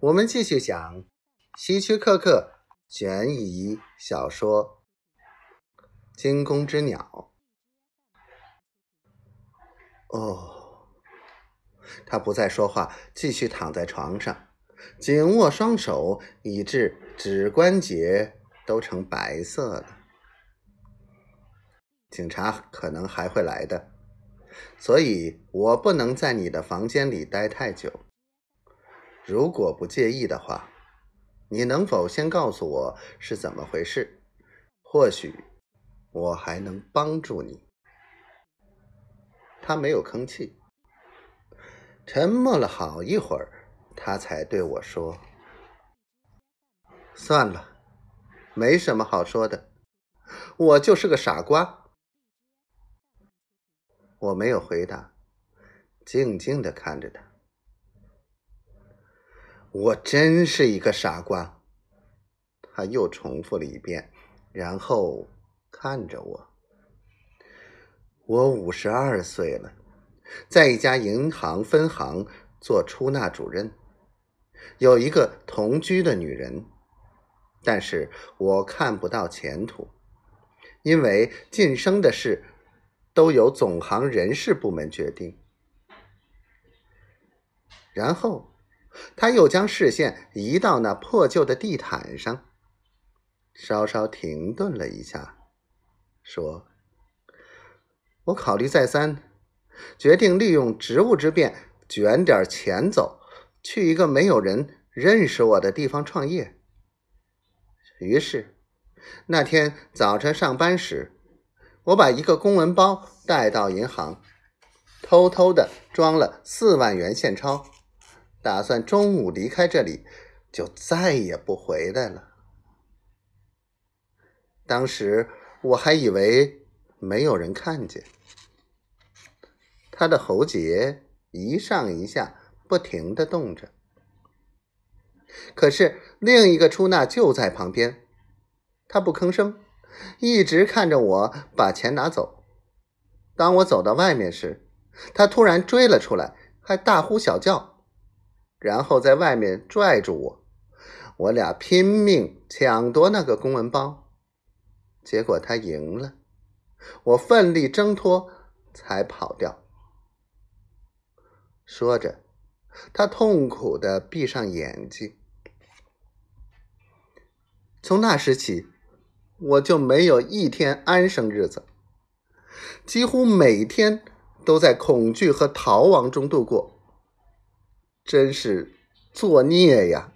我们继续讲希区柯克悬疑小说《惊弓之鸟》。哦，他不再说话，继续躺在床上，紧握双手，以致指关节都成白色了。警察可能还会来的，所以我不能在你的房间里待太久。如果不介意的话，你能否先告诉我是怎么回事？或许我还能帮助你。他没有吭气，沉默了好一会儿，他才对我说：“算了，没什么好说的，我就是个傻瓜。”我没有回答，静静的看着他。我真是一个傻瓜，他又重复了一遍，然后看着我。我五十二岁了，在一家银行分行做出纳主任，有一个同居的女人，但是我看不到前途，因为晋升的事都由总行人事部门决定。然后。他又将视线移到那破旧的地毯上，稍稍停顿了一下，说：“我考虑再三，决定利用职务之便卷点钱走，去一个没有人认识我的地方创业。”于是那天早晨上班时，我把一个公文包带到银行，偷偷的装了四万元现钞。打算中午离开这里，就再也不回来了。当时我还以为没有人看见。他的喉结一上一下不停的动着，可是另一个出纳就在旁边，他不吭声，一直看着我把钱拿走。当我走到外面时，他突然追了出来，还大呼小叫。然后在外面拽住我，我俩拼命抢夺那个公文包，结果他赢了，我奋力挣脱才跑掉。说着，他痛苦的闭上眼睛。从那时起，我就没有一天安生日子，几乎每天都在恐惧和逃亡中度过。真是作孽呀！